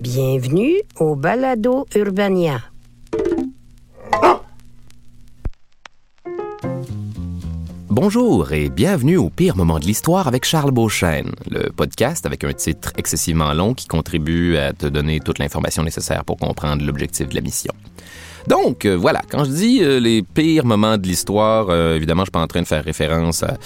Bienvenue au Balado Urbania. Bonjour et bienvenue au pire moment de l'histoire avec Charles Beauchesne, le podcast avec un titre excessivement long qui contribue à te donner toute l'information nécessaire pour comprendre l'objectif de la mission. Donc, euh, voilà, quand je dis euh, les pires moments de l'histoire, euh, évidemment, je suis pas en train de faire référence à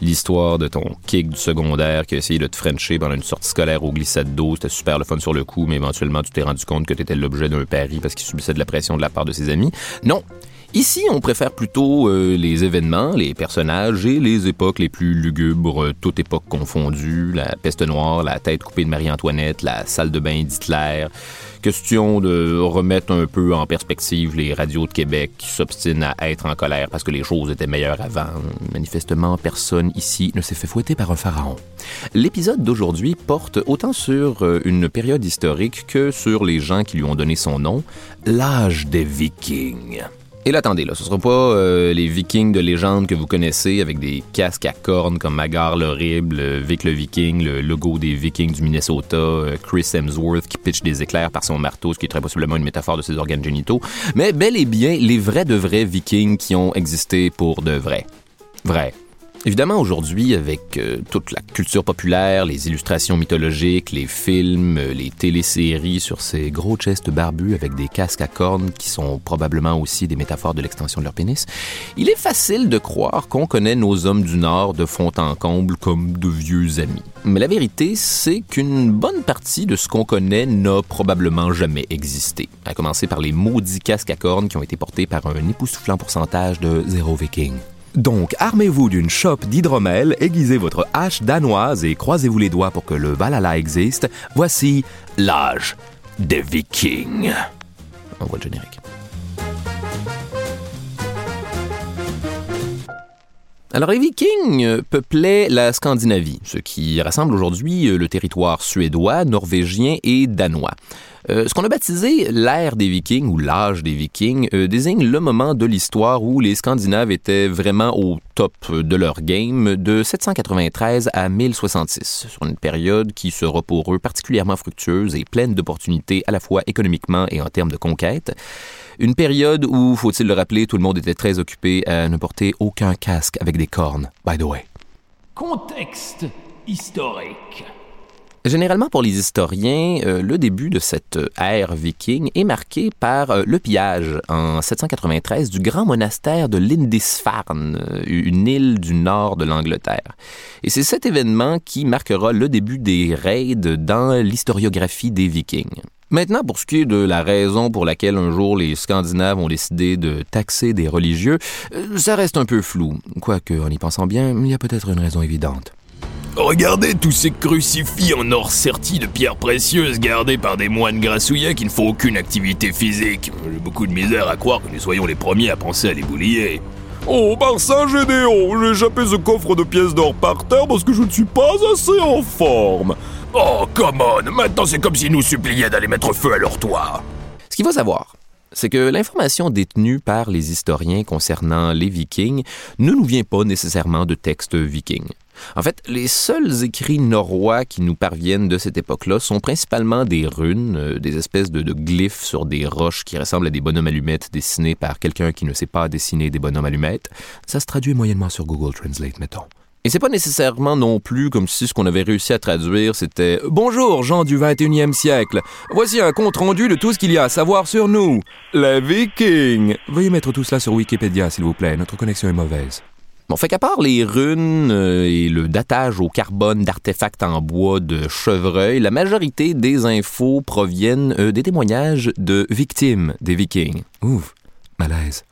l'histoire de ton kick du secondaire qui a essayé de te frencher pendant une sortie scolaire au glissade d'eau. C'était super le fun sur le coup, mais éventuellement, tu t'es rendu compte que tu étais l'objet d'un pari parce qu'il subissait de la pression de la part de ses amis. Non, Ici, on préfère plutôt euh, les événements, les personnages et les époques les plus lugubres, euh, toutes époques confondues, la peste noire, la tête coupée de Marie-Antoinette, la salle de bain d'Hitler. Question de remettre un peu en perspective les radios de Québec qui s'obstinent à être en colère parce que les choses étaient meilleures avant. Manifestement, personne ici ne s'est fait fouetter par un pharaon. L'épisode d'aujourd'hui porte autant sur euh, une période historique que sur les gens qui lui ont donné son nom, l'âge des Vikings. Et là, attendez, là, ce sera pas euh, les Vikings de légende que vous connaissez avec des casques à cornes comme Magar l'horrible, euh, Vic le Viking, le logo des Vikings du Minnesota, euh, Chris Hemsworth qui pitch des éclairs par son marteau, ce qui est très possiblement une métaphore de ses organes génitaux, mais bel et bien les vrais de vrais Vikings qui ont existé pour de vrai. Vrai. Évidemment, aujourd'hui, avec euh, toute la culture populaire, les illustrations mythologiques, les films, euh, les téléséries sur ces gros chests barbus avec des casques à cornes qui sont probablement aussi des métaphores de l'extension de leur pénis, il est facile de croire qu'on connaît nos hommes du Nord de fond en comble comme de vieux amis. Mais la vérité, c'est qu'une bonne partie de ce qu'on connaît n'a probablement jamais existé, à commencer par les maudits casques à cornes qui ont été portés par un époustouflant pourcentage de zéro viking. Donc, armez-vous d'une chope d'hydromel, aiguisez votre hache danoise et croisez-vous les doigts pour que le Valhalla existe. Voici l'âge des Vikings. On voit le générique. Alors, les Vikings peuplaient la Scandinavie, ce qui rassemble aujourd'hui euh, le territoire suédois, norvégien et danois. Euh, ce qu'on a baptisé l'ère des Vikings ou l'âge des Vikings euh, désigne le moment de l'histoire où les Scandinaves étaient vraiment au top de leur game de 793 à 1066, sur une période qui sera pour eux particulièrement fructueuse et pleine d'opportunités à la fois économiquement et en termes de conquête. Une période où, faut-il le rappeler, tout le monde était très occupé à ne porter aucun casque avec des cornes, by the way. Contexte historique. Généralement, pour les historiens, euh, le début de cette ère viking est marqué par euh, le pillage en 793 du grand monastère de Lindisfarne, euh, une île du nord de l'Angleterre. Et c'est cet événement qui marquera le début des raids dans l'historiographie des vikings. Maintenant, pour ce qui est de la raison pour laquelle un jour les Scandinaves ont décidé de taxer des religieux, ça reste un peu flou. Quoique, en y pensant bien, il y a peut-être une raison évidente. Regardez tous ces crucifix en or sertis de pierres précieuses gardés par des moines grassouillets qui ne font aucune activité physique. J'ai beaucoup de misère à croire que nous soyons les premiers à penser à les boulier. Oh, par Saint Gédéon, j'ai échappé ce coffre de pièces d'or par terre parce que je ne suis pas assez en forme. Oh, come on, maintenant c'est comme s'ils nous suppliaient d'aller mettre feu à leur toit. Ce qu'il faut savoir, c'est que l'information détenue par les historiens concernant les Vikings ne nous vient pas nécessairement de textes vikings. En fait, les seuls écrits norrois qui nous parviennent de cette époque-là sont principalement des runes, euh, des espèces de, de, glyphes sur des roches qui ressemblent à des bonhommes allumettes dessinés par quelqu'un qui ne sait pas dessiner des bonhommes allumettes. Ça se traduit moyennement sur Google Translate, mettons. Et c'est pas nécessairement non plus comme si ce qu'on avait réussi à traduire c'était Bonjour, gens du 21e siècle. Voici un compte rendu de tout ce qu'il y a à savoir sur nous. Les Vikings. Veuillez mettre tout cela sur Wikipédia, s'il vous plaît. Notre connexion est mauvaise. Bon, fait qu'à part les runes euh, et le datage au carbone d'artefacts en bois de chevreuil, la majorité des infos proviennent euh, des témoignages de victimes des Vikings. Ouf, malaise.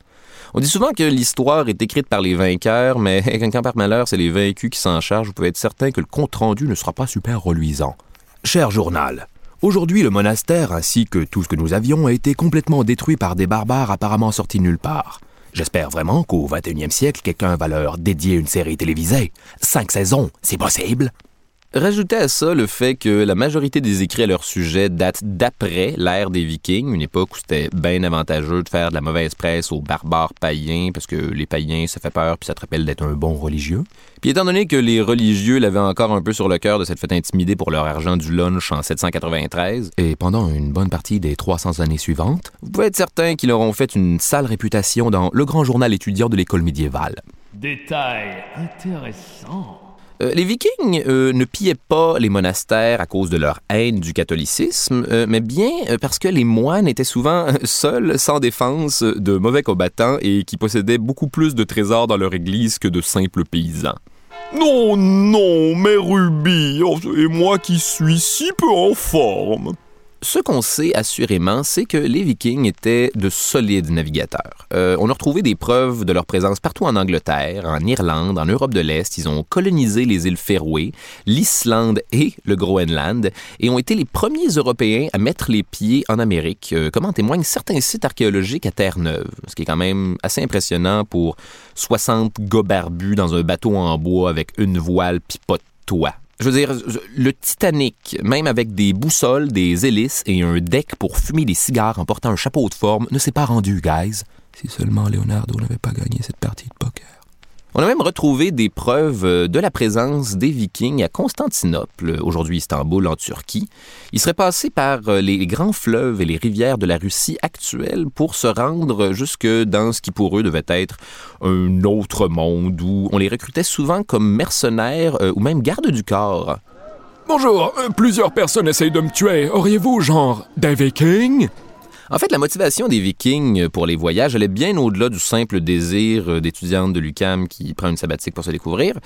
On dit souvent que l'histoire est écrite par les vainqueurs, mais quand par malheur c'est les vaincus qui s'en chargent, vous pouvez être certain que le compte-rendu ne sera pas super reluisant. Cher journal, aujourd'hui le monastère ainsi que tout ce que nous avions a été complètement détruit par des barbares apparemment sortis nulle part. J'espère vraiment qu'au 21e siècle, quelqu'un va leur dédier une série télévisée. Cinq saisons, c'est possible? Rajoutez à ça le fait que la majorité des écrits à leur sujet datent d'après l'ère des Vikings, une époque où c'était bien avantageux de faire de la mauvaise presse aux barbares païens, parce que les païens, ça fait peur, puis ça te rappelle d'être un bon religieux. Puis étant donné que les religieux l'avaient encore un peu sur le cœur de cette fête intimidée pour leur argent du lunch en 793, et pendant une bonne partie des 300 années suivantes, vous pouvez être certain qu'ils leur ont fait une sale réputation dans le grand journal étudiant de l'école médiévale. Détail intéressant. Euh, les Vikings euh, ne pillaient pas les monastères à cause de leur haine du catholicisme, euh, mais bien parce que les moines étaient souvent seuls, sans défense, de mauvais combattants et qui possédaient beaucoup plus de trésors dans leur église que de simples paysans. Non, non, mais Ruby, oh, et moi qui suis si peu en forme. Ce qu'on sait assurément, c'est que les Vikings étaient de solides navigateurs. Euh, on a retrouvé des preuves de leur présence partout en Angleterre, en Irlande, en Europe de l'Est. Ils ont colonisé les îles Féroé, l'Islande et le Groenland, et ont été les premiers Européens à mettre les pieds en Amérique, euh, comme en témoignent certains sites archéologiques à Terre-Neuve, ce qui est quand même assez impressionnant pour 60 gars barbus dans un bateau en bois avec une voile pis pas de toit. Je veux dire, le Titanic, même avec des boussoles, des hélices et un deck pour fumer des cigares en portant un chapeau de forme, ne s'est pas rendu, guys. Si seulement Leonardo n'avait pas gagné cette partie de poker. On a même retrouvé des preuves de la présence des Vikings à Constantinople, aujourd'hui Istanbul en Turquie. Ils seraient passés par les grands fleuves et les rivières de la Russie actuelle pour se rendre jusque dans ce qui pour eux devait être un autre monde où on les recrutait souvent comme mercenaires euh, ou même gardes du corps. Bonjour, euh, plusieurs personnes essayent de me tuer. Auriez-vous, genre, des Vikings? En fait, la motivation des Vikings pour les voyages allait bien au-delà du simple désir d'étudiante de l'UCAM qui prend une sabbatique pour se découvrir.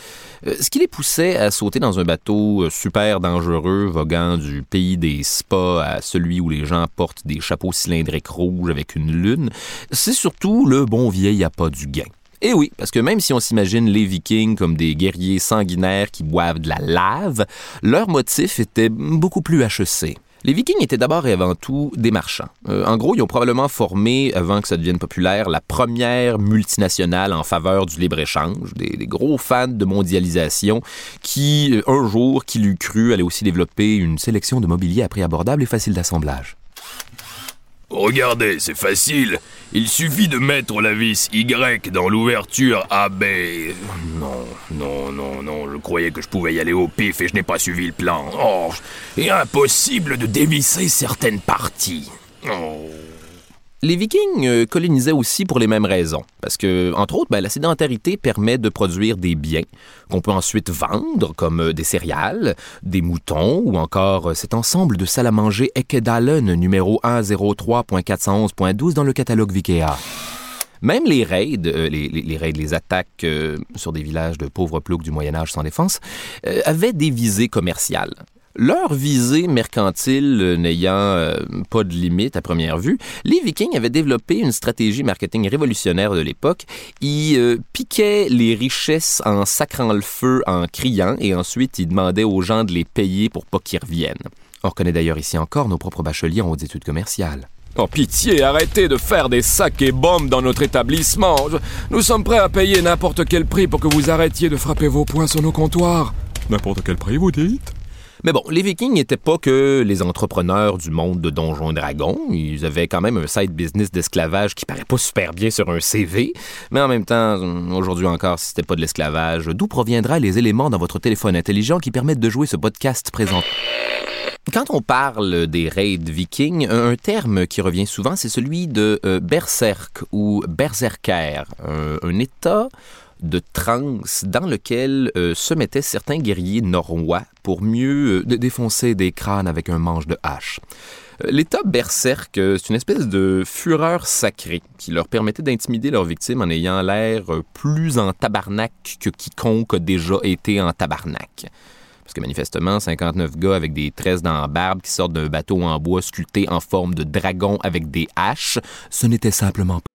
Ce qui les poussait à sauter dans un bateau super dangereux, voguant du pays des spas à celui où les gens portent des chapeaux cylindriques rouges avec une lune, c'est surtout le bon vieil appât du gain. Et oui, parce que même si on s'imagine les Vikings comme des guerriers sanguinaires qui boivent de la lave, leur motif était beaucoup plus HEC. Les Vikings étaient d'abord et avant tout des marchands. Euh, en gros, ils ont probablement formé, avant que ça devienne populaire, la première multinationale en faveur du libre-échange, des, des, gros fans de mondialisation qui, euh, un jour, qui l'eût cru, allaient aussi développer une sélection de mobilier à prix abordable et facile d'assemblage. Regardez, c'est facile. Il suffit de mettre la vis Y dans l'ouverture AB. Non, non, non, non, je croyais que je pouvais y aller au pif et je n'ai pas suivi le plan. Oh, et impossible de dévisser certaines parties. Oh. Les Vikings euh, colonisaient aussi pour les mêmes raisons, parce que, entre autres, ben, la sédentarité permet de produire des biens qu'on peut ensuite vendre, comme euh, des céréales, des moutons, ou encore euh, cet ensemble de salles à manger Ekedalen numéro 103.411.12 dans le catalogue Vikea. Même les raids, les, raids, les attaques sur des villages de pauvres ploucs du Moyen Âge sans défense, avaient des visées commerciales. Leur visée mercantile n'ayant pas de limite à première vue, les Vikings avaient développé une stratégie marketing révolutionnaire de l'époque. Ils piquaient les richesses en sacrant le feu, en criant, et ensuite ils demandaient aux gens de les payer pour pas qu'ils reviennent. On reconnaît d'ailleurs ici encore nos propres bacheliers en hautes études commerciales. Oh pitié, arrêtez de faire des sacs et bombes dans notre établissement. Nous sommes prêts à payer n'importe quel prix pour que vous arrêtiez de frapper vos poings sur nos comptoirs. N'importe quel prix, vous dites? Mais bon, les Vikings n'étaient pas que les entrepreneurs du monde de Donjons et Dragons. Ils avaient quand même un side business d'esclavage qui paraît pas super bien sur un CV. Mais en même temps, aujourd'hui encore, si c'était pas de l'esclavage, d'où proviendra les éléments dans votre téléphone intelligent qui permettent de jouer ce podcast présent? Quand on parle des raids vikings, un terme qui revient souvent, c'est celui de euh, berserk ou berserker, un état de transe dans lequel euh, se mettaient certains guerriers norrois pour mieux euh, défoncer des crânes avec un manche de hache. Euh, L'état berserk, c'est une espèce de fureur sacrée qui leur permettait d'intimider leurs victimes en ayant l'air plus en tabarnak que quiconque a déjà été en tabarnak. Parce que manifestement, 59 gars avec des tresses dans la barbe qui sortent d'un bateau en bois sculpté en forme de dragon avec des haches, ce n'était simplement pas.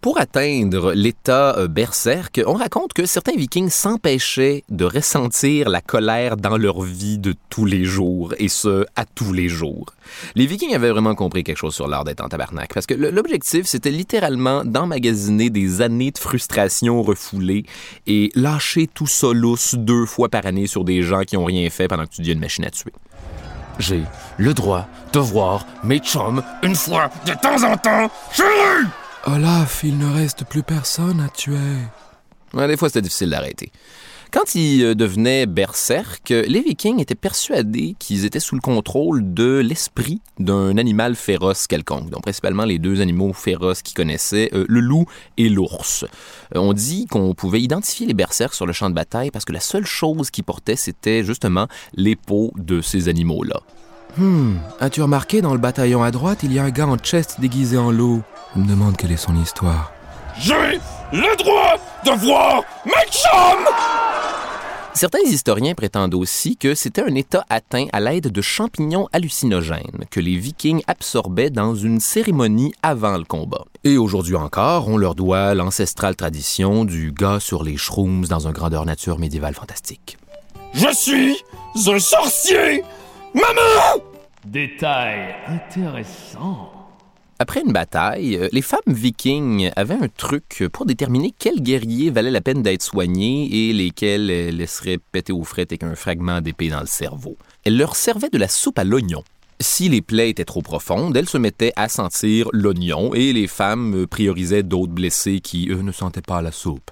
Pour atteindre l'état euh, berserk, on raconte que certains vikings s'empêchaient de ressentir la colère dans leur vie de tous les jours, et ce, à tous les jours. Les vikings avaient vraiment compris quelque chose sur l'art d'être en tabarnak, parce que l'objectif, c'était littéralement d'emmagasiner des années de frustration refoulées et lâcher tout ça lousse deux fois par année sur des gens qui ont rien fait pendant que tu deviens une machine à tuer. J'ai le droit de voir mes chums une fois de temps en temps chérie Olaf, il ne reste plus personne à tuer. Ouais, des fois, c'était difficile d'arrêter. Quand ils euh, devenaient berserk, euh, les Vikings étaient persuadés qu'ils étaient sous le contrôle de l'esprit d'un animal féroce quelconque. Donc, principalement les deux animaux féroces qu'ils connaissaient, euh, le loup et l'ours. Euh, on dit qu'on pouvait identifier les berserks sur le champ de bataille parce que la seule chose qu'ils portaient, c'était justement les peaux de ces animaux-là. Hmm, as-tu remarqué dans le bataillon à droite, il y a un gars en chest déguisé en loup? Je me demande quelle est son histoire. J'ai le droit de voir mes chums Certains historiens prétendent aussi que c'était un état atteint à l'aide de champignons hallucinogènes que les Vikings absorbaient dans une cérémonie avant le combat. Et aujourd'hui encore, on leur doit l'ancestrale tradition du gars sur les shrooms dans un grandeur nature médiévale fantastique. Je suis un sorcier Maman Détail intéressant. Après une bataille, euh, les femmes vikings avaient un truc pour déterminer quels guerriers valaient la peine d'être soignés et lesquels euh, laisseraient péter aux frettes avec un fragment d'épée dans le cerveau. Elles leur servaient de la soupe à l'oignon. Si les plaies étaient trop profondes, elles se mettaient à sentir l'oignon et les femmes priorisaient d'autres blessés qui, eux, ne sentaient pas la soupe.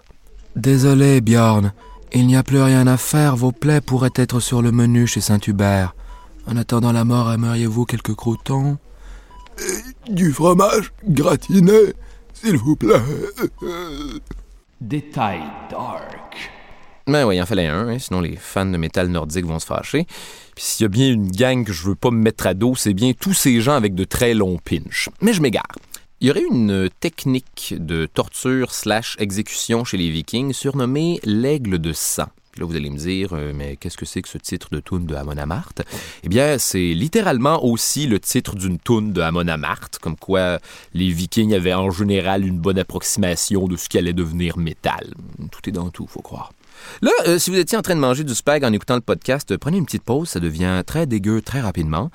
Désolé, Bjorn. Il n'y a plus rien à faire. Vos plaies pourraient être sur le menu chez Saint-Hubert. En attendant la mort, aimeriez-vous quelques croutons? Du fromage gratiné, s'il vous plaît. Détail dark. Ben oui, il en fallait un, hein, sinon les fans de métal nordique vont se fâcher. Puis s'il y a bien une gang que je veux pas me mettre à dos, c'est bien tous ces gens avec de très longs pinches. Mais je m'égare. Il y aurait une technique de torture slash exécution chez les Vikings surnommée l'aigle de sang. Là, vous allez me dire, euh, mais qu'est-ce que c'est que ce titre de tune de Amon Amarth? Eh bien, c'est littéralement aussi le titre d'une tune de Amon Amarth, comme quoi les Vikings avaient en général une bonne approximation de ce qui allait devenir métal. Tout est dans tout, faut croire. Là, euh, si vous étiez en train de manger du spag en écoutant le podcast, prenez une petite pause, ça devient très dégueu très rapidement.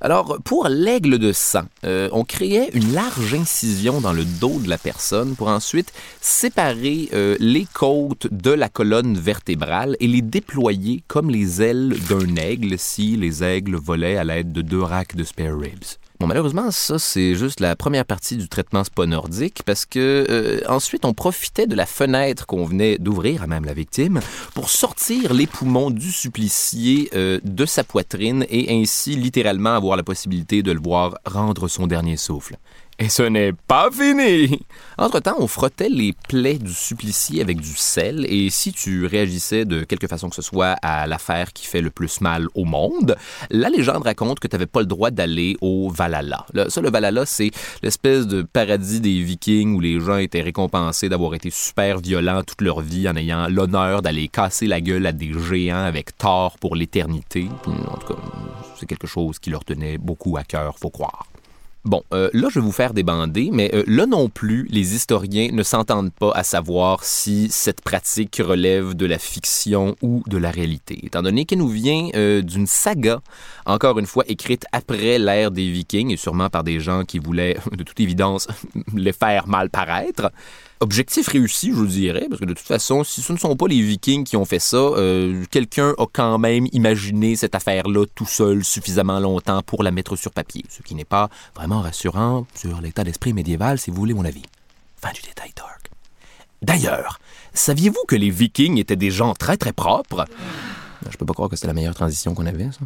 Alors, pour l'aigle de sang, euh, on créait une large incision dans le dos de la personne pour ensuite séparer euh, les côtes de la colonne vertébrale et les déployer comme les ailes d'un aigle si les aigles volaient à l'aide de deux racks de spare ribs. Bon, malheureusement, ça, c'est juste la première partie du traitement spa nordique parce que euh, ensuite, on profitait de la fenêtre qu'on venait d'ouvrir à même la victime pour sortir les poumons du supplicié euh, de sa poitrine et ainsi littéralement avoir la possibilité de le voir rendre son dernier souffle. Et ce n'est pas fini! Entre-temps, on frottait les plaies du supplicié avec du sel, et si tu réagissais de quelque façon que ce soit à l'affaire qui fait le plus mal au monde, la légende raconte que tu n'avais pas le droit d'aller au Valhalla. Là, ça, le Valhalla, c'est l'espèce de paradis des Vikings où les gens étaient récompensés d'avoir été super violents toute leur vie en ayant l'honneur d'aller casser la gueule à des géants avec tort pour l'éternité. En tout cas, c'est quelque chose qui leur tenait beaucoup à cœur, faut croire. Bon, euh, là, je vais vous faire débander, mais euh, là non plus, les historiens ne s'entendent pas à savoir si cette pratique relève de la fiction ou de la réalité, étant donné qu'elle nous vient euh, d'une saga, encore une fois écrite après l'ère des Vikings, et sûrement par des gens qui voulaient, de toute évidence, les faire mal paraître. Objectif réussi, je vous dirais, parce que de toute façon, si ce ne sont pas les Vikings qui ont fait ça, euh, quelqu'un a quand même imaginé cette affaire-là tout seul suffisamment longtemps pour la mettre sur papier, ce qui n'est pas vraiment rassurant sur l'état d'esprit médiéval, si vous voulez mon avis. Fin du détail dark. D'ailleurs, saviez-vous que les Vikings étaient des gens très très propres? Je peux pas croire que c'était la meilleure transition qu'on avait, ça.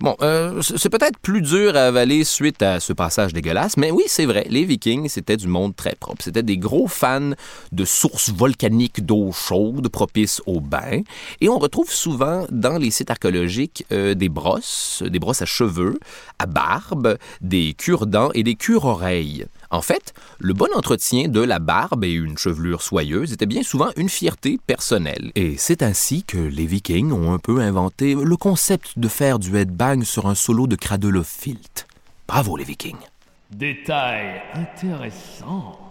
Bon, euh, c'est peut-être plus dur à avaler suite à ce passage dégueulasse, mais oui, c'est vrai, les Vikings, c'était du monde très propre. C'était des gros fans de sources volcaniques d'eau chaude propices au bain, et on retrouve souvent dans les sites archéologiques euh, des brosses, des brosses à cheveux, à barbe, des cure-dents et des cure-oreilles. En fait, le bon entretien de la barbe et une chevelure soyeuse était bien souvent une fierté personnelle. Et c'est ainsi que les Vikings ont un peu inventé le concept de faire du headbang sur un solo de cradle filt. Bravo les Vikings. Détail intéressant.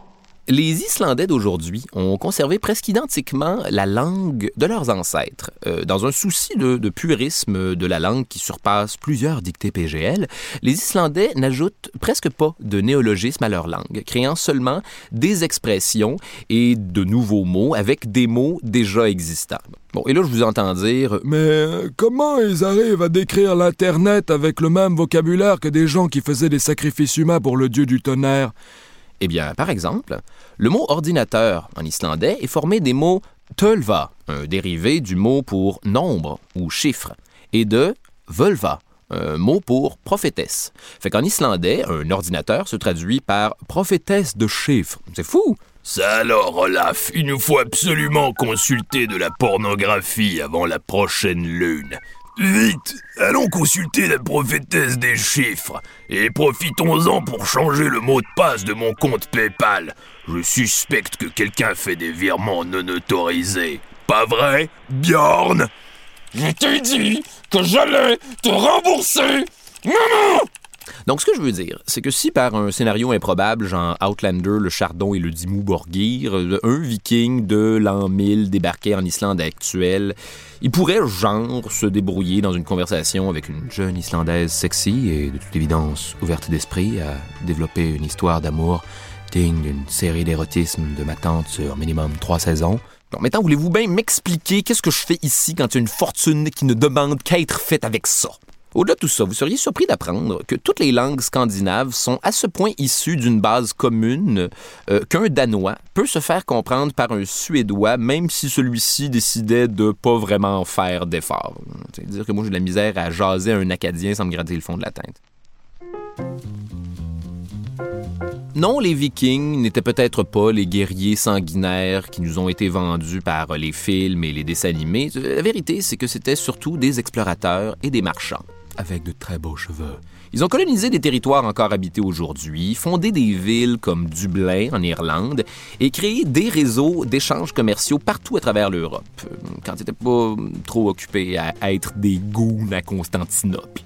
Les Islandais d'aujourd'hui ont conservé presque identiquement la langue de leurs ancêtres. Euh, dans un souci de, de, purisme de la langue qui surpasse plusieurs dictées PGL, les Islandais n'ajoutent presque pas de néologisme à leur langue, créant seulement des expressions et de nouveaux mots avec des mots déjà existants. Bon, et là, je vous entends dire Mais comment ils arrivent à décrire l'Internet avec le même vocabulaire que des gens qui faisaient des sacrifices humains pour le dieu du tonnerre? Eh bien, par exemple, le mot ordinateur en islandais est formé des mots tölva, un dérivé du mot pour nombre ou chiffre, et de völva, un mot pour prophétesse. Fait qu'en islandais, un ordinateur se traduit par prophétesse de chiffres. C'est fou! Ça alors, Olaf, il nous faut absolument consulter de la pornographie avant la prochaine lune. Vite, allons consulter la prophétesse des chiffres et profitons-en pour changer le mot de passe de mon compte PayPal. Je suspecte que quelqu'un fait des virements non autorisés. Pas vrai, Bjorn? Je t'ai dit que j'allais te rembourser. Maman donc, ce que je veux dire, c'est que si par un scénario improbable, genre Outlander, le Chardon et le Dimmu Borgir, un viking de l'an 1000 débarquait en Islande actuelle, il pourrait, genre, se débrouiller dans une conversation avec une jeune Islandaise sexy et, de toute évidence, ouverte d'esprit à développer une histoire d'amour digne d'une série d'érotisme de ma tante sur minimum trois saisons. Bon, maintenant, voulez-vous bien m'expliquer qu'est-ce que je fais ici quand il y a une fortune qui ne demande qu'à être faite avec ça? Au-delà de tout ça, vous seriez surpris d'apprendre que toutes les langues scandinaves sont à ce point issues d'une base commune euh, qu'un Danois peut se faire comprendre par un Suédois, même si celui-ci décidait de pas vraiment faire d'efforts. C'est-à-dire que moi, j'ai de la misère à jaser un Acadien sans me gratter le fond de la. Non, les Vikings n'étaient peut-être pas les guerriers sanguinaires qui nous ont été vendus par les films et les dessins animés. La vérité, c'est que c'était surtout des explorateurs et des marchands avec de très beaux cheveux. Ils ont colonisé des territoires encore habités aujourd'hui, fondé des villes comme Dublin en Irlande et créé des réseaux d'échanges commerciaux partout à travers l'Europe, quand ils n'étaient pas trop occupés à être des goûts à Constantinople.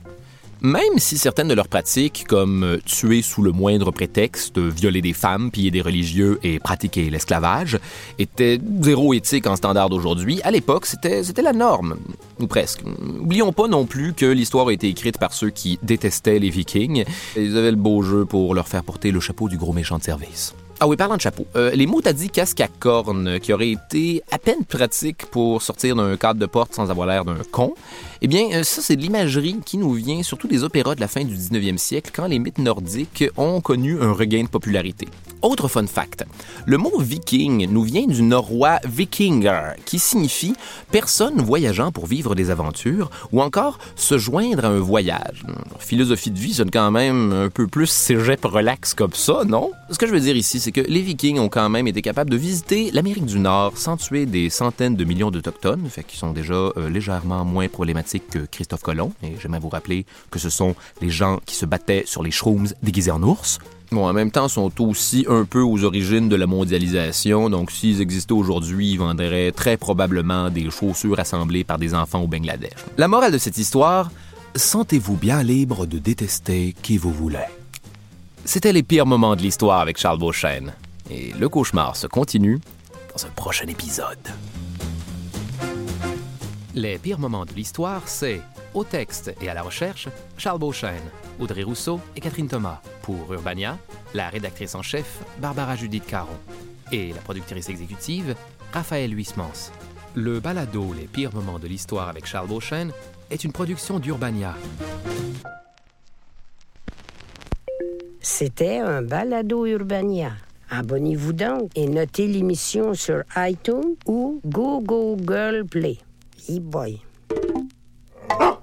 Même si certaines de leurs pratiques, comme euh, tuer sous le moindre prétexte, violer des femmes, piller des religieux et pratiquer l'esclavage, étaient zéro éthique en standard d'aujourd'hui, à l'époque, c'était, c'était la norme, ou presque. Oublions pas non plus que l'histoire a été écrite par ceux qui détestaient les Vikings. Ils avaient le beau jeu pour leur faire porter le chapeau du gros méchant de service. Ah oui, parlant de chapeau, euh, les mots t'as dit casque à cornes, qui auraient été à peine pratiques pour sortir d'un cadre de porte sans avoir l'air d'un con, eh bien, euh, ça, c'est de l'imagerie qui nous vient surtout des opéras de la fin du 19e siècle, quand les mythes nordiques ont connu un regain de popularité. Autre fun fact, le mot viking nous vient du norrois vikinger, qui signifie personne voyageant pour vivre des aventures ou encore se joindre à un voyage. Philosophie de vie sonne quand même un peu plus cégep relax comme ça, non? Ce que je veux dire ici, c'est que les vikings ont quand même été capables de visiter l'Amérique du Nord sans tuer des centaines de millions d'Autochtones, fait qu'ils sont déjà euh, légèrement moins problématiques que Christophe Colomb. Et j'aimerais vous rappeler que ce sont les gens qui se battaient sur les shrooms déguisés en ours. En même temps, sont aussi un peu aux origines de la mondialisation, donc s'ils existaient aujourd'hui, ils vendraient très probablement des chaussures assemblées par des enfants au Bangladesh. La morale de cette histoire, sentez-vous bien libre de détester qui vous voulez. C'était les pires moments de l'histoire avec Charles Beauchesne. Et le cauchemar se continue dans un prochain épisode. Les pires moments de l'histoire, c'est au texte et à la recherche, Charles Beauchesne, Audrey Rousseau et Catherine Thomas. Pour Urbania, la rédactrice en chef, Barbara Judith Caron. Et la productrice exécutive, Raphaël Huismans. Le balado Les pires moments de l'histoire avec Charles Beauchesne est une production d'Urbania. C'était un balado Urbania. Abonnez-vous donc et notez l'émission sur iTunes ou Google Play. e boy. Ah!